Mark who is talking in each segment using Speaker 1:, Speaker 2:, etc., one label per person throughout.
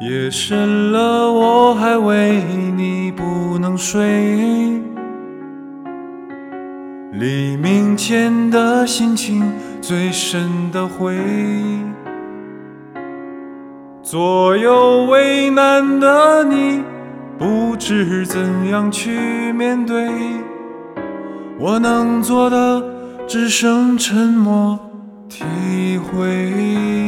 Speaker 1: 夜深了，我还为你不能睡。黎明前的心情最深的灰，左右为难的你，不知怎样去面对。我能做的只剩沉默体会。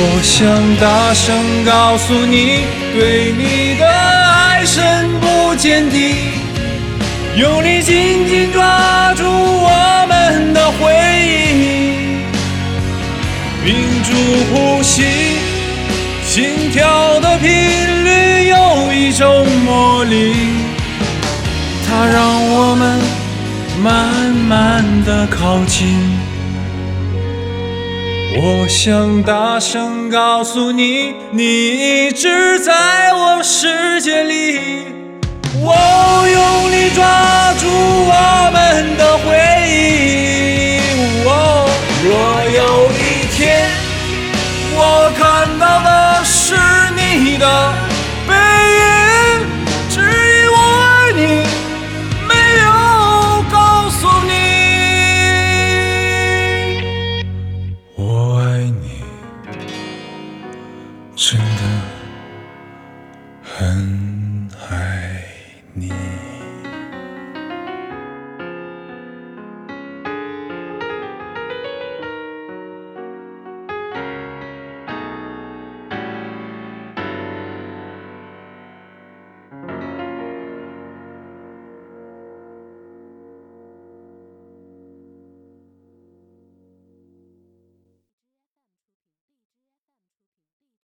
Speaker 1: 我想大声告诉你，对你的爱深不见底，用力紧紧抓住我们的回忆，屏住呼吸，心跳的频率有一种魔力，它让我们慢慢的靠近。我想大声告诉你，你一直在我世界里。我用力抓住我们的回你。